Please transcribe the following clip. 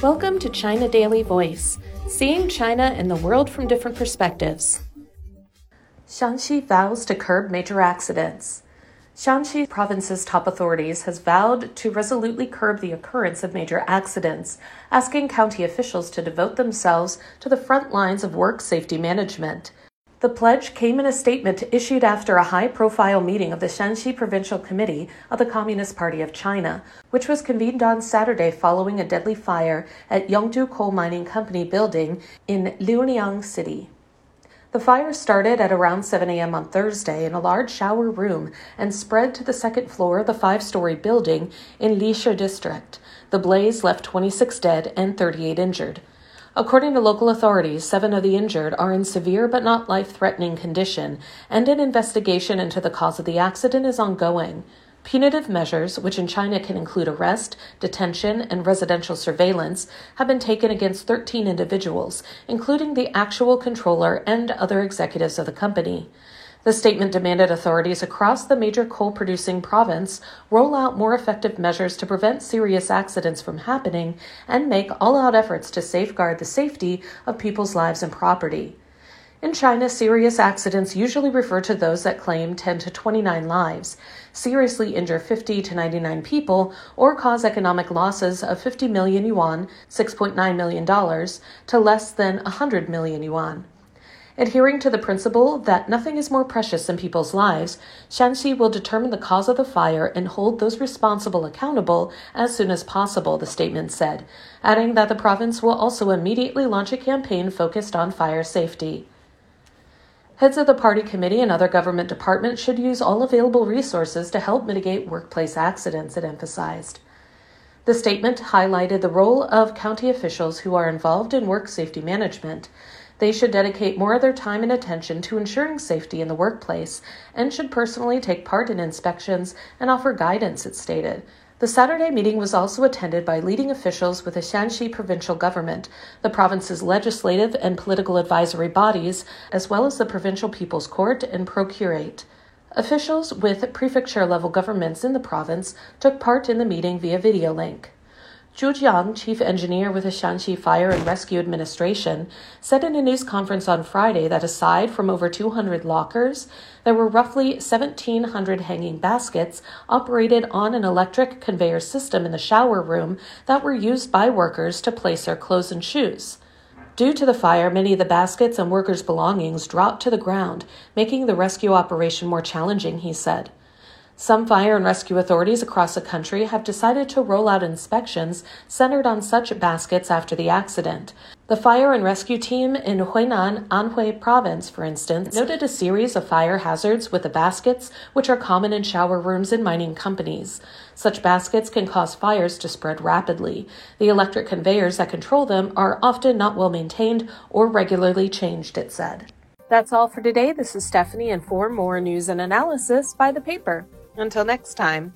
Welcome to China Daily Voice, seeing China and the world from different perspectives. Shanxi vows to curb major accidents. Shanxi province's top authorities has vowed to resolutely curb the occurrence of major accidents, asking county officials to devote themselves to the front lines of work safety management. The pledge came in a statement issued after a high profile meeting of the Shanxi Provincial Committee of the Communist Party of China, which was convened on Saturday following a deadly fire at Yongju Coal Mining Company building in Lyuliang City. The fire started at around 7 a.m. on Thursday in a large shower room and spread to the second floor of the five story building in Lishi district. The blaze left 26 dead and 38 injured. According to local authorities, seven of the injured are in severe but not life threatening condition, and an investigation into the cause of the accident is ongoing. Punitive measures, which in China can include arrest, detention, and residential surveillance, have been taken against 13 individuals, including the actual controller and other executives of the company. The statement demanded authorities across the major coal producing province roll out more effective measures to prevent serious accidents from happening and make all out efforts to safeguard the safety of people's lives and property. In China, serious accidents usually refer to those that claim 10 to 29 lives, seriously injure 50 to 99 people, or cause economic losses of 50 million yuan, $6.9 million, to less than 100 million yuan. Adhering to the principle that nothing is more precious than people's lives, Shanxi will determine the cause of the fire and hold those responsible accountable as soon as possible, the statement said, adding that the province will also immediately launch a campaign focused on fire safety. Heads of the party committee and other government departments should use all available resources to help mitigate workplace accidents, it emphasized. The statement highlighted the role of county officials who are involved in work safety management they should dedicate more of their time and attention to ensuring safety in the workplace and should personally take part in inspections and offer guidance, it stated. The Saturday meeting was also attended by leading officials with the Shanxi provincial government, the province's legislative and political advisory bodies, as well as the provincial people's court and procuratorate. Officials with prefecture level governments in the province took part in the meeting via video link. Zhu Jiang, chief engineer with the Shanxi Fire and Rescue Administration, said in a news conference on Friday that aside from over 200 lockers, there were roughly 1,700 hanging baskets operated on an electric conveyor system in the shower room that were used by workers to place their clothes and shoes. Due to the fire, many of the baskets and workers' belongings dropped to the ground, making the rescue operation more challenging, he said. Some fire and rescue authorities across the country have decided to roll out inspections centered on such baskets after the accident. The fire and rescue team in Huainan, Anhui province, for instance, noted a series of fire hazards with the baskets, which are common in shower rooms in mining companies. Such baskets can cause fires to spread rapidly. The electric conveyors that control them are often not well maintained or regularly changed, it said. That's all for today. This is Stephanie, and for more news and analysis, buy the paper. Until next time.